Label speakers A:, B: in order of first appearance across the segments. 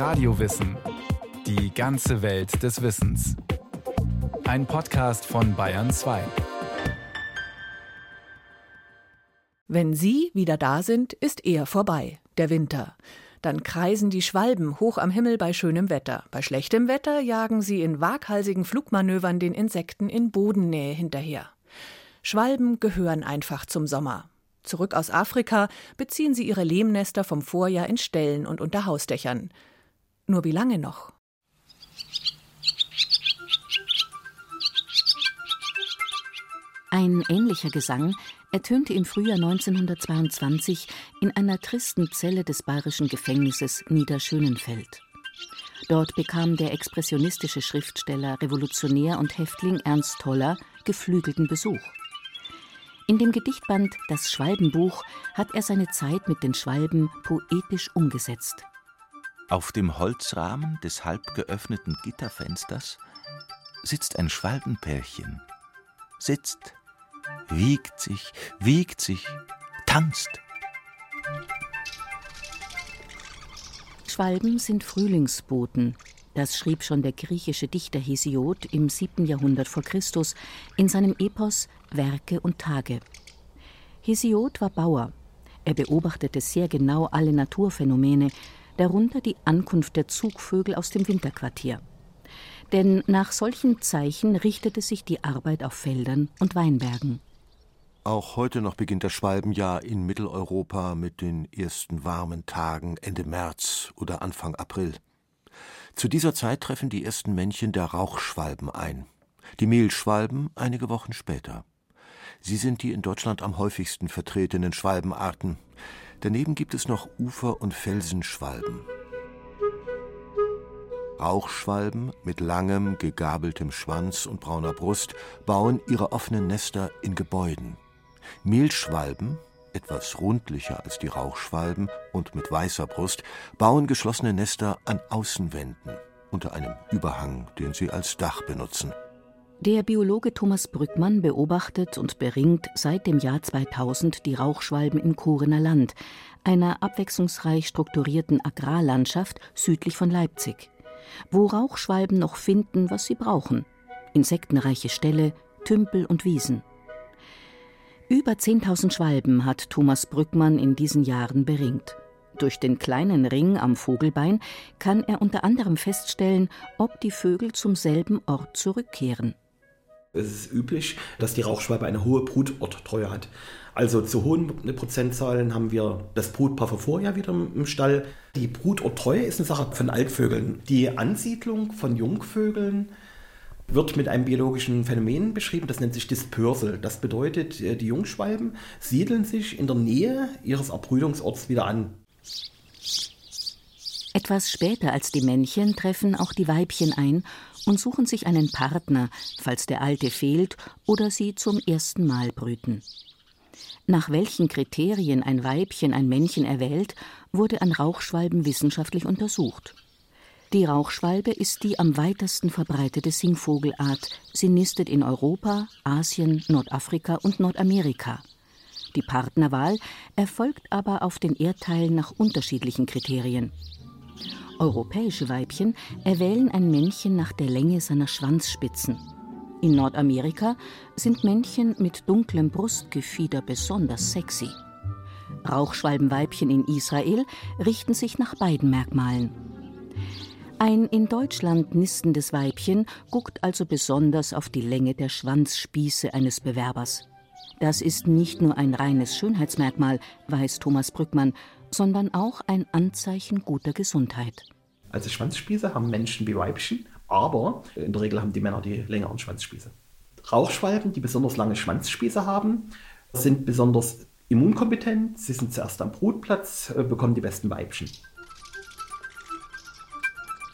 A: Radiowissen. Die ganze Welt des Wissens. Ein Podcast von Bayern 2.
B: Wenn Sie wieder da sind, ist er vorbei, der Winter. Dann kreisen die Schwalben hoch am Himmel bei schönem Wetter. Bei schlechtem Wetter jagen sie in waghalsigen Flugmanövern den Insekten in Bodennähe hinterher. Schwalben gehören einfach zum Sommer. Zurück aus Afrika beziehen sie ihre Lehmnester vom Vorjahr in Ställen und unter Hausdächern. Nur wie lange noch?
C: Ein ähnlicher Gesang ertönte im Frühjahr 1922 in einer tristen Zelle des bayerischen Gefängnisses Niederschönenfeld. Dort bekam der expressionistische Schriftsteller, Revolutionär und Häftling Ernst Toller geflügelten Besuch. In dem Gedichtband Das Schwalbenbuch hat er seine Zeit mit den Schwalben poetisch umgesetzt.
D: Auf dem Holzrahmen des halb geöffneten Gitterfensters sitzt ein Schwalbenpärchen. Sitzt, wiegt sich, wiegt sich, tanzt.
C: Schwalben sind Frühlingsboten, das schrieb schon der griechische Dichter Hesiod im 7. Jahrhundert vor Christus in seinem Epos Werke und Tage. Hesiod war Bauer. Er beobachtete sehr genau alle Naturphänomene, darunter die Ankunft der Zugvögel aus dem Winterquartier. Denn nach solchen Zeichen richtete sich die Arbeit auf Feldern und Weinbergen.
E: Auch heute noch beginnt das Schwalbenjahr in Mitteleuropa mit den ersten warmen Tagen Ende März oder Anfang April. Zu dieser Zeit treffen die ersten Männchen der Rauchschwalben ein, die Mehlschwalben einige Wochen später. Sie sind die in Deutschland am häufigsten vertretenen Schwalbenarten. Daneben gibt es noch Ufer- und Felsenschwalben. Rauchschwalben mit langem, gegabeltem Schwanz und brauner Brust bauen ihre offenen Nester in Gebäuden. Mehlschwalben etwas rundlicher als die Rauchschwalben und mit weißer Brust, bauen geschlossene Nester an Außenwänden unter einem Überhang, den sie als Dach benutzen.
C: Der Biologe Thomas Brückmann beobachtet und beringt seit dem Jahr 2000 die Rauchschwalben im Kurener Land, einer abwechslungsreich strukturierten Agrarlandschaft südlich von Leipzig, wo Rauchschwalben noch finden, was sie brauchen: insektenreiche Ställe, Tümpel und Wiesen. Über 10.000 Schwalben hat Thomas Brückmann in diesen Jahren beringt. Durch den kleinen Ring am Vogelbein kann er unter anderem feststellen, ob die Vögel zum selben Ort zurückkehren.
F: Es ist üblich, dass die Rauchschwalbe eine hohe Brutorttreue hat. Also zu hohen Prozentzahlen haben wir das Brutpaar Vorjahr wieder im Stall. Die Brutorttreue ist eine Sache von Altvögeln. Die Ansiedlung von Jungvögeln wird mit einem biologischen Phänomen beschrieben, das nennt sich Dispersal. Das bedeutet, äh, die Jungschwalben siedeln sich in der Nähe ihres Erbrütungsorts wieder an.
C: Etwas später als die Männchen treffen auch die Weibchen ein und suchen sich einen Partner, falls der alte fehlt oder sie zum ersten Mal brüten. Nach welchen Kriterien ein Weibchen ein Männchen erwählt, wurde an Rauchschwalben wissenschaftlich untersucht. Die Rauchschwalbe ist die am weitesten verbreitete Singvogelart. Sie nistet in Europa, Asien, Nordafrika und Nordamerika. Die Partnerwahl erfolgt aber auf den Erdteilen nach unterschiedlichen Kriterien. Europäische Weibchen erwählen ein Männchen nach der Länge seiner Schwanzspitzen. In Nordamerika sind Männchen mit dunklem Brustgefieder besonders sexy. Rauchschwalbenweibchen in Israel richten sich nach beiden Merkmalen. Ein in Deutschland nistendes Weibchen guckt also besonders auf die Länge der Schwanzspieße eines Bewerbers. Das ist nicht nur ein reines Schönheitsmerkmal, weiß Thomas Brückmann, sondern auch ein Anzeichen guter Gesundheit.
F: Also Schwanzspieße haben Menschen wie Weibchen, aber in der Regel haben die Männer die längeren Schwanzspieße. Rauchschwalben, die besonders lange Schwanzspieße haben, sind besonders immunkompetent. Sie sind zuerst am Brutplatz, äh, bekommen die besten Weibchen.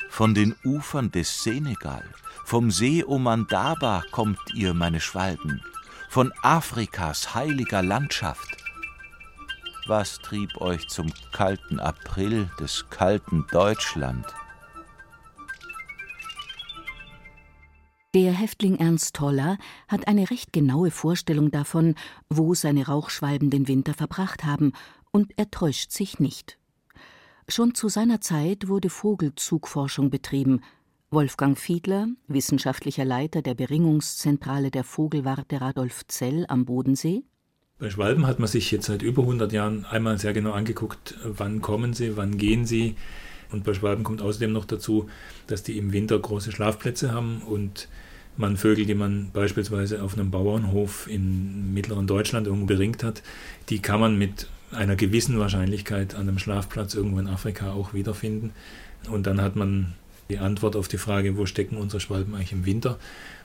D: Von den Ufern des Senegal, vom See Omandaba kommt ihr, meine Schwalben, von Afrikas heiliger Landschaft. Was trieb euch zum kalten April des kalten Deutschland?
C: Der Häftling Ernst Toller hat eine recht genaue Vorstellung davon, wo seine Rauchschwalben den Winter verbracht haben, und er täuscht sich nicht. Schon zu seiner Zeit wurde Vogelzugforschung betrieben. Wolfgang Fiedler, wissenschaftlicher Leiter der Beringungszentrale der Vogelwarte Radolf Zell am Bodensee.
G: Bei Schwalben hat man sich jetzt seit über 100 Jahren einmal sehr genau angeguckt, wann kommen sie, wann gehen sie. Und bei Schwalben kommt außerdem noch dazu, dass die im Winter große Schlafplätze haben und man Vögel, die man beispielsweise auf einem Bauernhof in mittleren Deutschland irgendwo beringt hat, die kann man mit einer gewissen Wahrscheinlichkeit an einem Schlafplatz irgendwo in Afrika auch wiederfinden. Und dann hat man die Antwort auf die Frage, wo stecken unsere Schwalben eigentlich im Winter,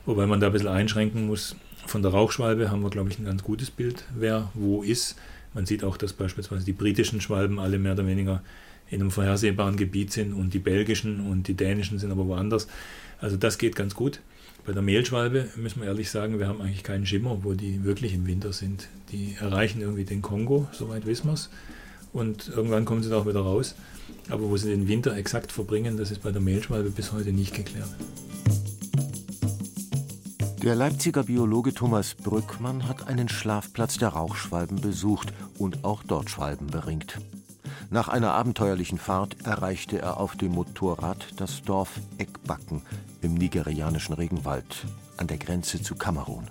G: wobei man da ein bisschen einschränken muss. Von der Rauchschwalbe haben wir, glaube ich, ein ganz gutes Bild, wer wo ist. Man sieht auch, dass beispielsweise die britischen Schwalben alle mehr oder weniger in einem vorhersehbaren Gebiet sind und die belgischen und die dänischen sind aber woanders. Also das geht ganz gut. Bei der Mehlschwalbe müssen wir ehrlich sagen, wir haben eigentlich keinen Schimmer, wo die wirklich im Winter sind. Die erreichen irgendwie den Kongo, soweit wissen wir es. Und irgendwann kommen sie da auch wieder raus. Aber wo sie den Winter exakt verbringen, das ist bei der Mehlschwalbe bis heute nicht geklärt.
E: Der Leipziger Biologe Thomas Brückmann hat einen Schlafplatz der Rauchschwalben besucht und auch dort Schwalben beringt. Nach einer abenteuerlichen Fahrt erreichte er auf dem Motorrad das Dorf Eckbacken im nigerianischen Regenwald an der Grenze zu Kamerun.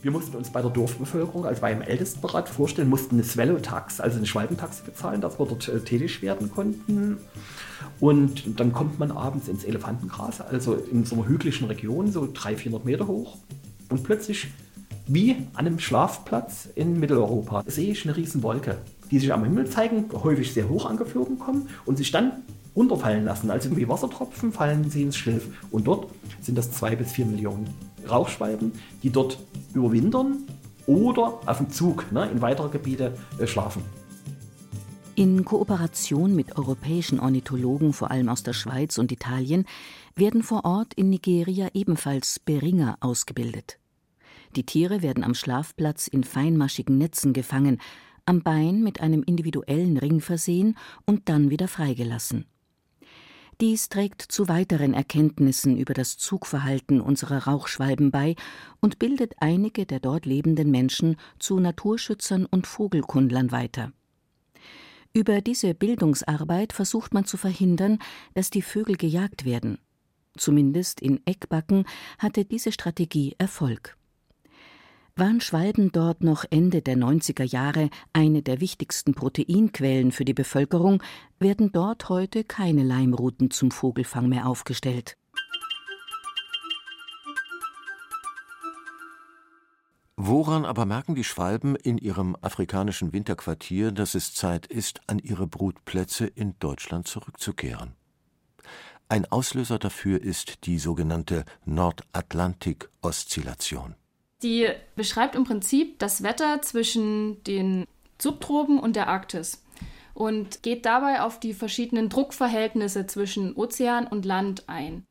F: Wir mussten uns bei der Dorfbevölkerung, also beim Ältestenrat vorstellen, mussten eine Swallow-Tax, also eine Schwalbentaxe bezahlen, dass wir dort äh, tätig werden konnten. Und dann kommt man abends ins Elefantengras, also in so einer hügeligen Region, so 300, 400 Meter hoch. Und plötzlich, wie an einem Schlafplatz in Mitteleuropa, sehe ich eine riesen Wolke, die sich am Himmel zeigen, häufig sehr hoch angeflogen kommen und sich dann runterfallen lassen. Also wie Wassertropfen fallen sie ins Schilf. Und dort sind das zwei bis vier Millionen Rauchschwalben, die dort überwintern oder auf dem Zug ne, in weitere Gebiete äh, schlafen.
C: In Kooperation mit europäischen Ornithologen, vor allem aus der Schweiz und Italien, werden vor Ort in Nigeria ebenfalls Beringer ausgebildet. Die Tiere werden am Schlafplatz in feinmaschigen Netzen gefangen, am Bein mit einem individuellen Ring versehen und dann wieder freigelassen. Dies trägt zu weiteren Erkenntnissen über das Zugverhalten unserer Rauchschwalben bei und bildet einige der dort lebenden Menschen zu Naturschützern und Vogelkundlern weiter. Über diese Bildungsarbeit versucht man zu verhindern, dass die Vögel gejagt werden. Zumindest in Eckbacken hatte diese Strategie Erfolg. Waren Schwalben dort noch Ende der 90er Jahre eine der wichtigsten Proteinquellen für die Bevölkerung, werden dort heute keine Leimrouten zum Vogelfang mehr aufgestellt.
E: Woran aber merken die Schwalben in ihrem afrikanischen Winterquartier, dass es Zeit ist, an ihre Brutplätze in Deutschland zurückzukehren? Ein Auslöser dafür ist die sogenannte Nordatlantik-Oszillation.
H: Die beschreibt im Prinzip das Wetter zwischen den Subtropen und der Arktis und geht dabei auf die verschiedenen Druckverhältnisse zwischen Ozean und Land ein.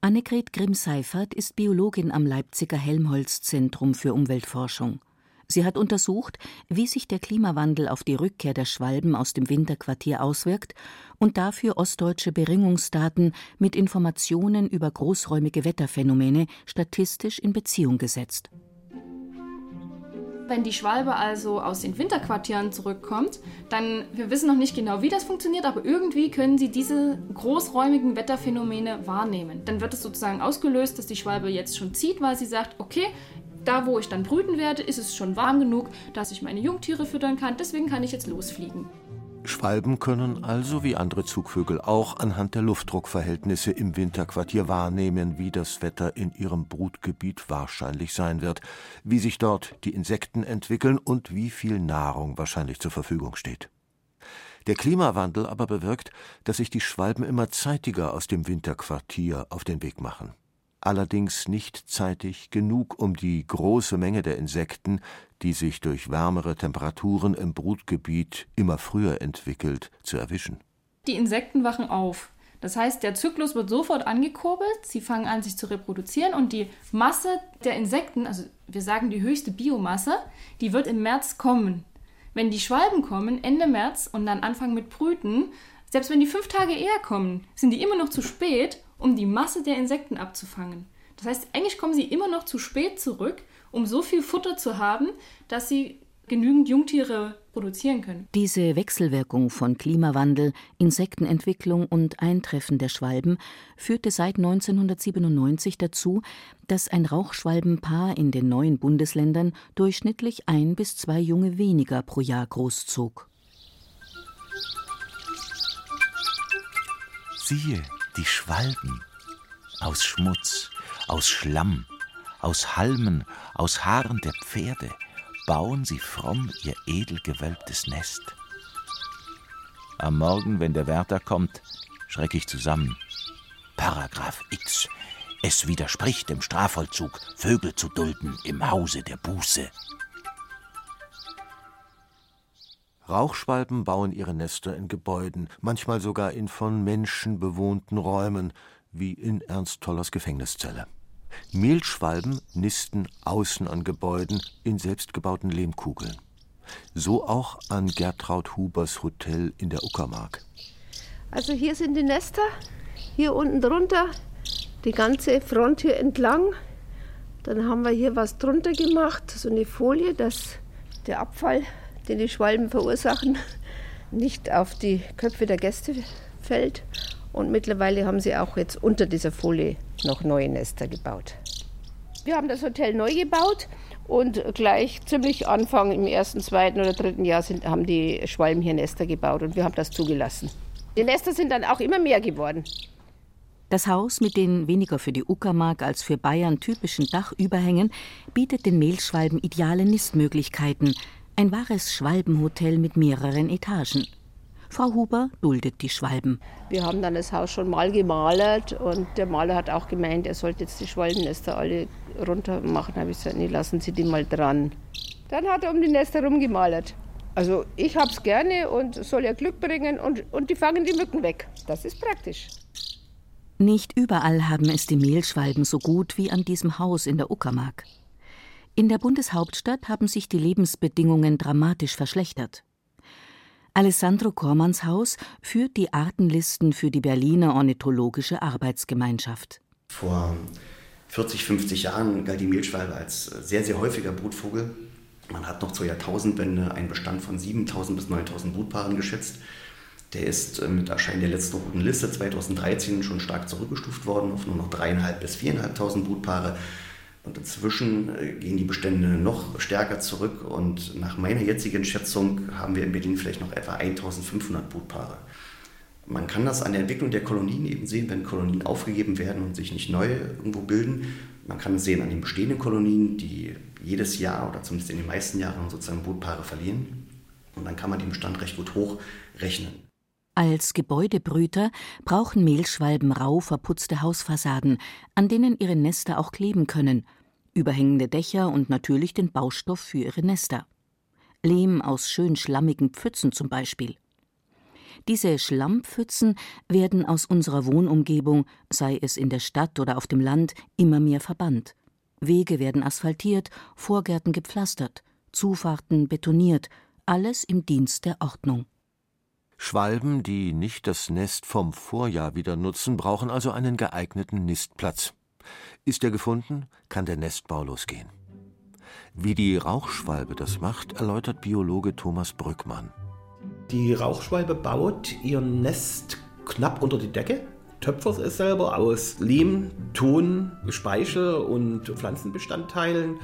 C: Annegret Grimm-Seifert ist Biologin am Leipziger Helmholtz-Zentrum für Umweltforschung. Sie hat untersucht, wie sich der Klimawandel auf die Rückkehr der Schwalben aus dem Winterquartier auswirkt und dafür ostdeutsche Beringungsdaten mit Informationen über großräumige Wetterphänomene statistisch in Beziehung gesetzt.
H: Wenn die Schwalbe also aus den Winterquartieren zurückkommt, dann, wir wissen noch nicht genau, wie das funktioniert, aber irgendwie können sie diese großräumigen Wetterphänomene wahrnehmen. Dann wird es sozusagen ausgelöst, dass die Schwalbe jetzt schon zieht, weil sie sagt, okay, da, wo ich dann brüten werde, ist es schon warm genug, dass ich meine Jungtiere füttern kann. Deswegen kann ich jetzt losfliegen.
E: Schwalben können also wie andere Zugvögel auch anhand der Luftdruckverhältnisse im Winterquartier wahrnehmen, wie das Wetter in ihrem Brutgebiet wahrscheinlich sein wird, wie sich dort die Insekten entwickeln und wie viel Nahrung wahrscheinlich zur Verfügung steht. Der Klimawandel aber bewirkt, dass sich die Schwalben immer zeitiger aus dem Winterquartier auf den Weg machen allerdings nicht zeitig genug, um die große Menge der Insekten, die sich durch wärmere Temperaturen im Brutgebiet immer früher entwickelt, zu erwischen.
H: Die Insekten wachen auf. Das heißt, der Zyklus wird sofort angekurbelt, sie fangen an, sich zu reproduzieren und die Masse der Insekten, also wir sagen die höchste Biomasse, die wird im März kommen. Wenn die Schwalben kommen, Ende März und dann anfangen mit Brüten, selbst wenn die fünf Tage eher kommen, sind die immer noch zu spät um die Masse der Insekten abzufangen. Das heißt, eigentlich kommen sie immer noch zu spät zurück, um so viel Futter zu haben, dass sie genügend Jungtiere produzieren können.
C: Diese Wechselwirkung von Klimawandel, Insektenentwicklung und Eintreffen der Schwalben führte seit 1997 dazu, dass ein Rauchschwalbenpaar in den neuen Bundesländern durchschnittlich ein bis zwei Junge weniger pro Jahr großzog.
D: Siehe die Schwalben aus Schmutz, aus Schlamm, aus Halmen, aus Haaren der Pferde bauen sie fromm ihr edel gewölbtes Nest. Am Morgen, wenn der Wärter kommt, schreck ich zusammen. Paragraph X. Es widerspricht dem Strafvollzug, Vögel zu dulden im Hause der Buße.
E: Rauchschwalben bauen ihre Nester in Gebäuden, manchmal sogar in von Menschen bewohnten Räumen, wie in Ernst Tollers Gefängniszelle. Mehlschwalben nisten außen an Gebäuden in selbstgebauten Lehmkugeln. So auch an Gertraud Hubers Hotel in der Uckermark.
I: Also hier sind die Nester, hier unten drunter, die ganze Front hier entlang. Dann haben wir hier was drunter gemacht, so eine Folie, dass der Abfall, den die Schwalben verursachen, nicht auf die Köpfe der Gäste fällt. Und mittlerweile haben sie auch jetzt unter dieser Folie noch neue Nester gebaut. Wir haben das Hotel neu gebaut und gleich ziemlich Anfang im ersten, zweiten oder dritten Jahr sind, haben die Schwalben hier Nester gebaut und wir haben das zugelassen. Die Nester sind dann auch immer mehr geworden.
C: Das Haus mit den weniger für die Uckermark als für Bayern typischen Dachüberhängen bietet den Mehlschwalben ideale Nistmöglichkeiten. Ein wahres Schwalbenhotel mit mehreren Etagen. Frau Huber duldet die Schwalben.
I: Wir haben dann das Haus schon mal gemalert und der Maler hat auch gemeint, er sollte jetzt die Schwalbennester alle runter machen. Da habe ich gesagt, nee, lassen Sie die mal dran. Dann hat er um die Nester rumgemalert. Also ich habe es gerne und soll ja Glück bringen und, und die fangen die Mücken weg. Das ist praktisch.
C: Nicht überall haben es die Mehlschwalben so gut wie an diesem Haus in der Uckermark. In der Bundeshauptstadt haben sich die Lebensbedingungen dramatisch verschlechtert. Alessandro Kormanns Haus führt die Artenlisten für die Berliner Ornithologische Arbeitsgemeinschaft.
J: Vor 40, 50 Jahren galt die Mehlschwalbe als sehr, sehr häufiger Brutvogel. Man hat noch zur Jahrtausendwende einen Bestand von 7000 bis 9000 Brutpaaren geschätzt. Der ist äh, mit Erscheinen der letzten roten Liste 2013 schon stark zurückgestuft worden auf nur noch 3.500 bis 4.500 Brutpaare. Und inzwischen äh, gehen die Bestände noch stärker zurück und nach meiner jetzigen Schätzung haben wir in Berlin vielleicht noch etwa 1500 Brutpaare. Man kann das an der Entwicklung der Kolonien eben sehen, wenn Kolonien aufgegeben werden und sich nicht neu irgendwo bilden. Man kann es sehen an den bestehenden Kolonien, die jedes Jahr oder zumindest in den meisten Jahren sozusagen Brutpaare verlieren. Und dann kann man den Bestand recht gut hochrechnen.
C: Als Gebäudebrüter brauchen Mehlschwalben rau verputzte Hausfassaden, an denen ihre Nester auch kleben können – überhängende Dächer und natürlich den Baustoff für ihre Nester. Lehm aus schön schlammigen Pfützen zum Beispiel. Diese Schlammpfützen werden aus unserer Wohnumgebung, sei es in der Stadt oder auf dem Land, immer mehr verbannt. Wege werden asphaltiert, Vorgärten gepflastert, Zufahrten betoniert, alles im Dienst der Ordnung.
E: Schwalben, die nicht das Nest vom Vorjahr wieder nutzen, brauchen also einen geeigneten Nistplatz. Ist er gefunden, kann der Nestbau losgehen. Wie die Rauchschwalbe das macht, erläutert Biologe Thomas Brückmann.
F: Die Rauchschwalbe baut ihr Nest knapp unter die Decke, töpfert es selber aus Lehm, Ton, Speichel und Pflanzenbestandteilen.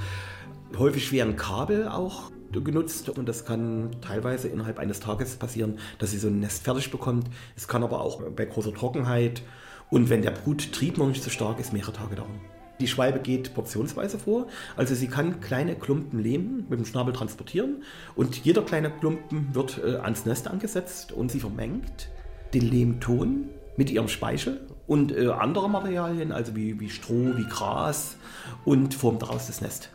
F: Häufig werden Kabel auch genutzt und das kann teilweise innerhalb eines Tages passieren, dass sie so ein Nest fertig bekommt. Es kann aber auch bei großer Trockenheit und wenn der Bruttrieb noch nicht so stark ist, mehrere Tage dauern. Die Schwalbe geht portionsweise vor, also sie kann kleine Klumpen Lehm mit dem Schnabel transportieren und jeder kleine Klumpen wird äh, ans Nest angesetzt und sie vermengt den Lehmton mit ihrem Speichel und äh, andere Materialien, also wie, wie Stroh, wie Gras und formt daraus das Nest.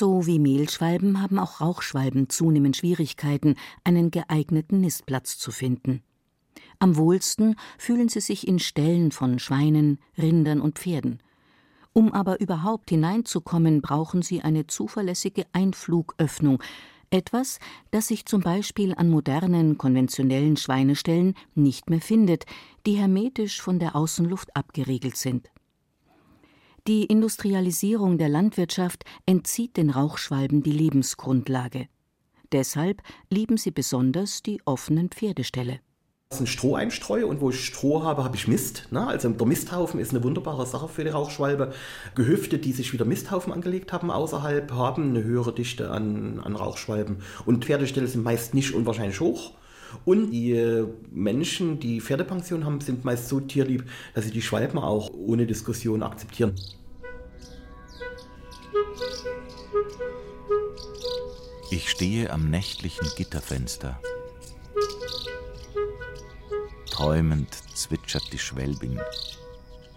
C: So wie Mehlschwalben haben auch Rauchschwalben zunehmend Schwierigkeiten, einen geeigneten Nistplatz zu finden. Am wohlsten fühlen sie sich in Ställen von Schweinen, Rindern und Pferden. Um aber überhaupt hineinzukommen, brauchen sie eine zuverlässige Einflugöffnung, etwas, das sich zum Beispiel an modernen, konventionellen Schweineställen nicht mehr findet, die hermetisch von der Außenluft abgeriegelt sind. Die Industrialisierung der Landwirtschaft entzieht den Rauchschwalben die Lebensgrundlage. Deshalb lieben sie besonders die offenen Pferdeställe.
F: Das ist ein Stroheinstreu und wo ich Stroh habe, habe ich Mist. Ne? Also der Misthaufen ist eine wunderbare Sache für die Rauchschwalbe. Gehöfte, die sich wieder Misthaufen angelegt haben außerhalb, haben eine höhere Dichte an, an Rauchschwalben. Und Pferdeställe sind meist nicht unwahrscheinlich hoch. Und die Menschen, die Pferdepension haben, sind meist so tierlieb, dass sie die Schwalben auch ohne Diskussion akzeptieren.
D: Ich stehe am nächtlichen Gitterfenster. Träumend zwitschert die Schwälbin.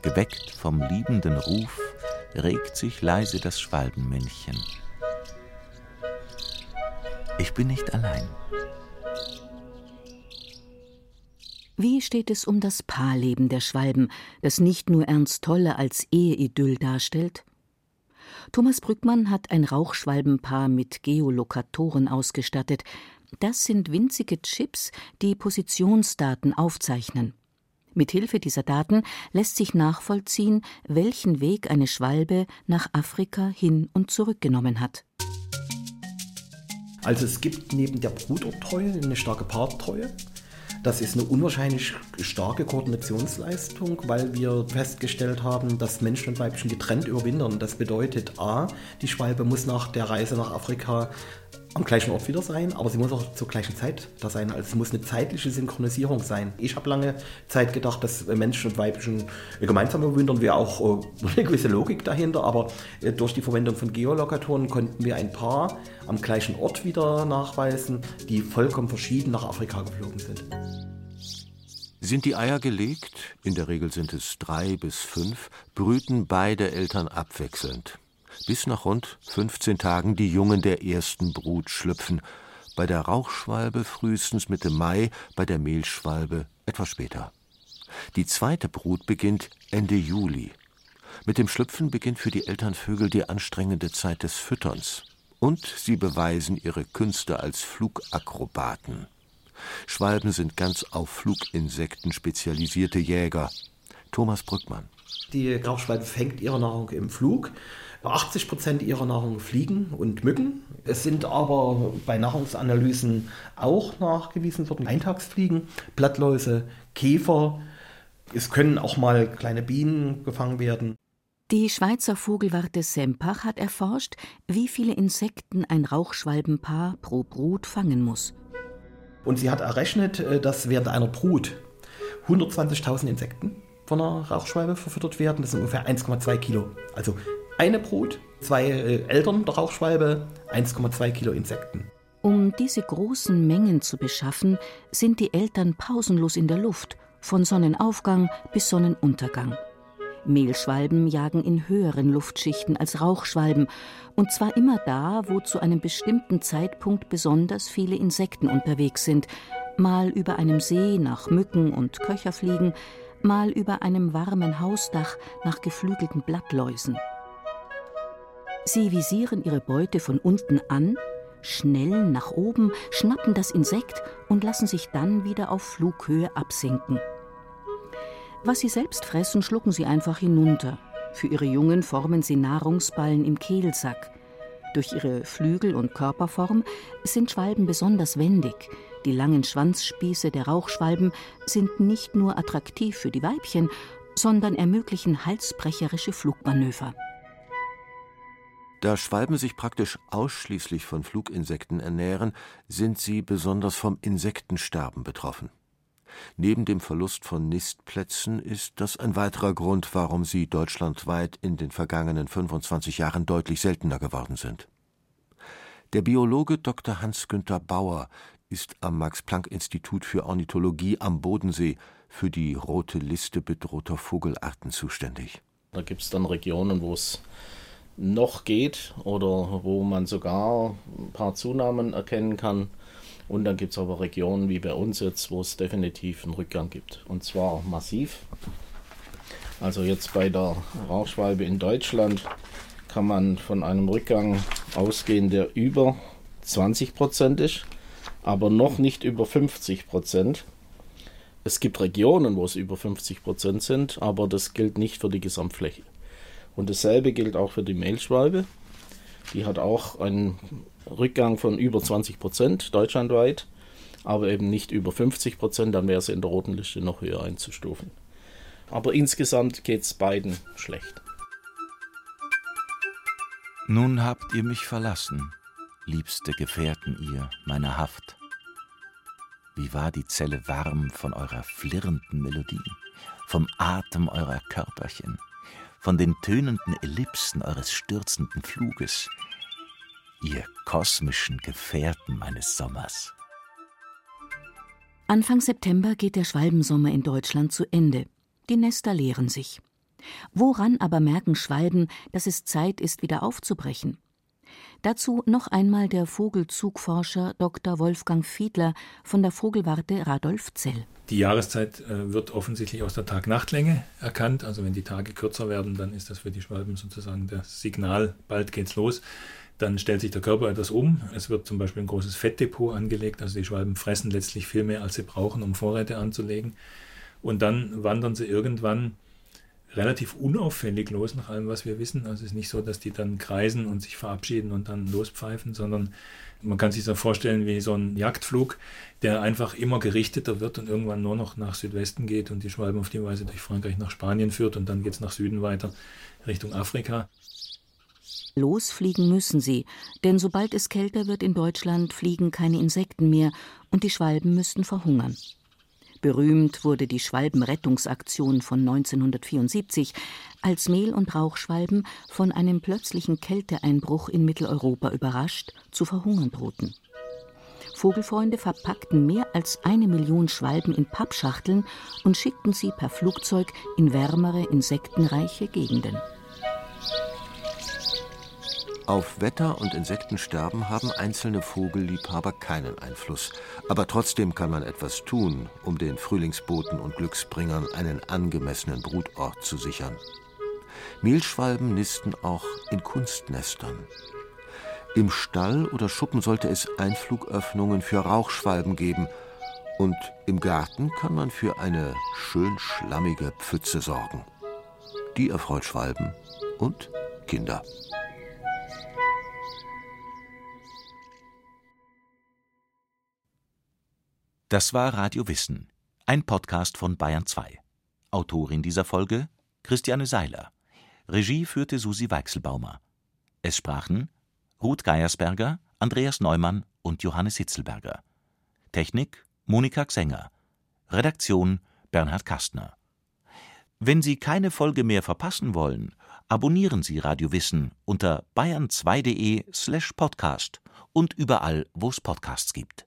D: Geweckt vom liebenden Ruf regt sich leise das Schwalbenmännchen. Ich bin nicht allein.
C: Wie steht es um das Paarleben der Schwalben, das nicht nur Ernst Tolle als Eheidyll darstellt? Thomas Brückmann hat ein Rauchschwalbenpaar mit Geolokatoren ausgestattet. Das sind winzige Chips, die Positionsdaten aufzeichnen. Mit Hilfe dieser Daten lässt sich nachvollziehen, welchen Weg eine Schwalbe nach Afrika hin und zurückgenommen hat.
F: Also es gibt neben der Brutortreue eine starke Paartreue. Das ist eine unwahrscheinlich starke Koordinationsleistung, weil wir festgestellt haben, dass Menschen und Weibchen getrennt überwintern. Das bedeutet A, die Schwalbe muss nach der Reise nach Afrika am gleichen Ort wieder sein, aber sie muss auch zur gleichen Zeit da sein. Also es muss eine zeitliche Synchronisierung sein. Ich habe lange Zeit gedacht, dass Menschen und Weibchen gemeinsam überwintern, wäre auch äh, eine gewisse Logik dahinter, aber äh, durch die Verwendung von Geolokatoren konnten wir ein Paar am gleichen Ort wieder nachweisen, die vollkommen verschieden nach Afrika geflogen sind.
E: Sind die Eier gelegt, in der Regel sind es drei bis fünf, brüten beide Eltern abwechselnd. Bis nach rund 15 Tagen die Jungen der ersten Brut schlüpfen, bei der Rauchschwalbe frühestens Mitte Mai, bei der Mehlschwalbe etwas später. Die zweite Brut beginnt Ende Juli. Mit dem Schlüpfen beginnt für die Elternvögel die anstrengende Zeit des Fütterns. Und sie beweisen ihre Künste als Flugakrobaten. Schwalben sind ganz auf Fluginsekten spezialisierte Jäger. Thomas Brückmann.
F: Die Grauschwalbe fängt ihre Nahrung im Flug. 80 Prozent ihrer Nahrung Fliegen und Mücken. Es sind aber bei Nahrungsanalysen auch nachgewiesen worden Eintagsfliegen, Blattläuse, Käfer. Es können auch mal kleine Bienen gefangen werden.
C: Die Schweizer Vogelwarte Sempach hat erforscht, wie viele Insekten ein Rauchschwalbenpaar pro Brut fangen muss.
F: Und sie hat errechnet, äh, dass während einer Brut 120.000 Insekten von einer Rauchschwalbe verfüttert werden. Das sind ungefähr 1,2 Kilo. Also eine Brut, zwei äh, Eltern der Rauchschwalbe, 1,2 Kilo Insekten.
C: Um diese großen Mengen zu beschaffen, sind die Eltern pausenlos in der Luft, von Sonnenaufgang bis Sonnenuntergang. Mehlschwalben jagen in höheren Luftschichten als Rauchschwalben, und zwar immer da, wo zu einem bestimmten Zeitpunkt besonders viele Insekten unterwegs sind, mal über einem See nach Mücken und Köcherfliegen, mal über einem warmen Hausdach nach geflügelten Blattläusen. Sie visieren ihre Beute von unten an, schnellen nach oben, schnappen das Insekt und lassen sich dann wieder auf Flughöhe absinken. Was sie selbst fressen, schlucken sie einfach hinunter. Für ihre Jungen formen sie Nahrungsballen im Kehlsack. Durch ihre Flügel und Körperform sind Schwalben besonders wendig. Die langen Schwanzspieße der Rauchschwalben sind nicht nur attraktiv für die Weibchen, sondern ermöglichen halsbrecherische Flugmanöver.
E: Da Schwalben sich praktisch ausschließlich von Fluginsekten ernähren, sind sie besonders vom Insektensterben betroffen. Neben dem Verlust von Nistplätzen ist das ein weiterer Grund, warum sie deutschlandweit in den vergangenen 25 Jahren deutlich seltener geworden sind. Der Biologe Dr. Hans-Günther Bauer ist am Max-Planck-Institut für Ornithologie am Bodensee für die rote Liste bedrohter Vogelarten zuständig.
K: Da gibt es dann Regionen, wo es noch geht oder wo man sogar ein paar Zunahmen erkennen kann. Und dann gibt es aber Regionen wie bei uns jetzt, wo es definitiv einen Rückgang gibt. Und zwar massiv. Also jetzt bei der Rauchschwalbe in Deutschland kann man von einem Rückgang ausgehen, der über 20 Prozent ist, aber noch nicht über 50 Prozent. Es gibt Regionen, wo es über 50 Prozent sind, aber das gilt nicht für die Gesamtfläche. Und dasselbe gilt auch für die Mehlschwalbe. Die hat auch einen Rückgang von über 20 Prozent deutschlandweit, aber eben nicht über 50 Prozent, dann wäre sie in der roten Liste noch höher einzustufen. Aber insgesamt geht es beiden schlecht.
D: Nun habt ihr mich verlassen, liebste Gefährten ihr meiner Haft. Wie war die Zelle warm von eurer flirrenden Melodie, vom Atem eurer Körperchen, von den tönenden Ellipsen eures stürzenden Fluges, ihr kosmischen Gefährten meines Sommers.
C: Anfang September geht der Schwalbensommer in Deutschland zu Ende. Die Nester leeren sich. Woran aber merken Schwalben, dass es Zeit ist, wieder aufzubrechen? Dazu noch einmal der Vogelzugforscher Dr. Wolfgang Fiedler von der Vogelwarte Radolfzell.
G: Die Jahreszeit äh, wird offensichtlich aus der Tag-Nacht-Länge erkannt. Also wenn die Tage kürzer werden, dann ist das für die Schwalben sozusagen das Signal, bald geht's los. Dann stellt sich der Körper etwas um. Es wird zum Beispiel ein großes Fettdepot angelegt. Also die Schwalben fressen letztlich viel mehr, als sie brauchen, um Vorräte anzulegen. Und dann wandern sie irgendwann relativ unauffällig los nach allem, was wir wissen. Also es ist nicht so, dass die dann kreisen und sich verabschieden und dann lospfeifen, sondern man kann sich so vorstellen wie so ein Jagdflug, der einfach immer gerichteter wird und irgendwann nur noch nach Südwesten geht und die Schwalben auf die Weise durch Frankreich nach Spanien führt und dann geht es nach Süden weiter Richtung Afrika.
C: Losfliegen müssen sie, denn sobald es kälter wird in Deutschland, fliegen keine Insekten mehr und die Schwalben müssten verhungern. Berühmt wurde die Schwalbenrettungsaktion von 1974, als Mehl- und Rauchschwalben von einem plötzlichen Kälteeinbruch in Mitteleuropa überrascht zu verhungern drohten. Vogelfreunde verpackten mehr als eine Million Schwalben in Pappschachteln und schickten sie per Flugzeug in wärmere, insektenreiche Gegenden.
E: Auf Wetter- und Insektensterben haben einzelne Vogelliebhaber keinen Einfluss. Aber trotzdem kann man etwas tun, um den Frühlingsboten und Glücksbringern einen angemessenen Brutort zu sichern. Mehlschwalben nisten auch in Kunstnestern. Im Stall oder Schuppen sollte es Einflugöffnungen für Rauchschwalben geben. Und im Garten kann man für eine schön schlammige Pfütze sorgen. Die erfreut Schwalben und Kinder.
D: Das war Radio Wissen, ein Podcast von Bayern 2. Autorin dieser Folge Christiane Seiler. Regie führte Susi Weichselbaumer. Es sprachen Ruth Geiersberger, Andreas Neumann und Johannes Hitzelberger. Technik Monika Xenger. Redaktion Bernhard Kastner. Wenn Sie keine Folge mehr verpassen wollen, abonnieren Sie Radio Wissen unter bayern2.de slash podcast und überall, wo es Podcasts gibt.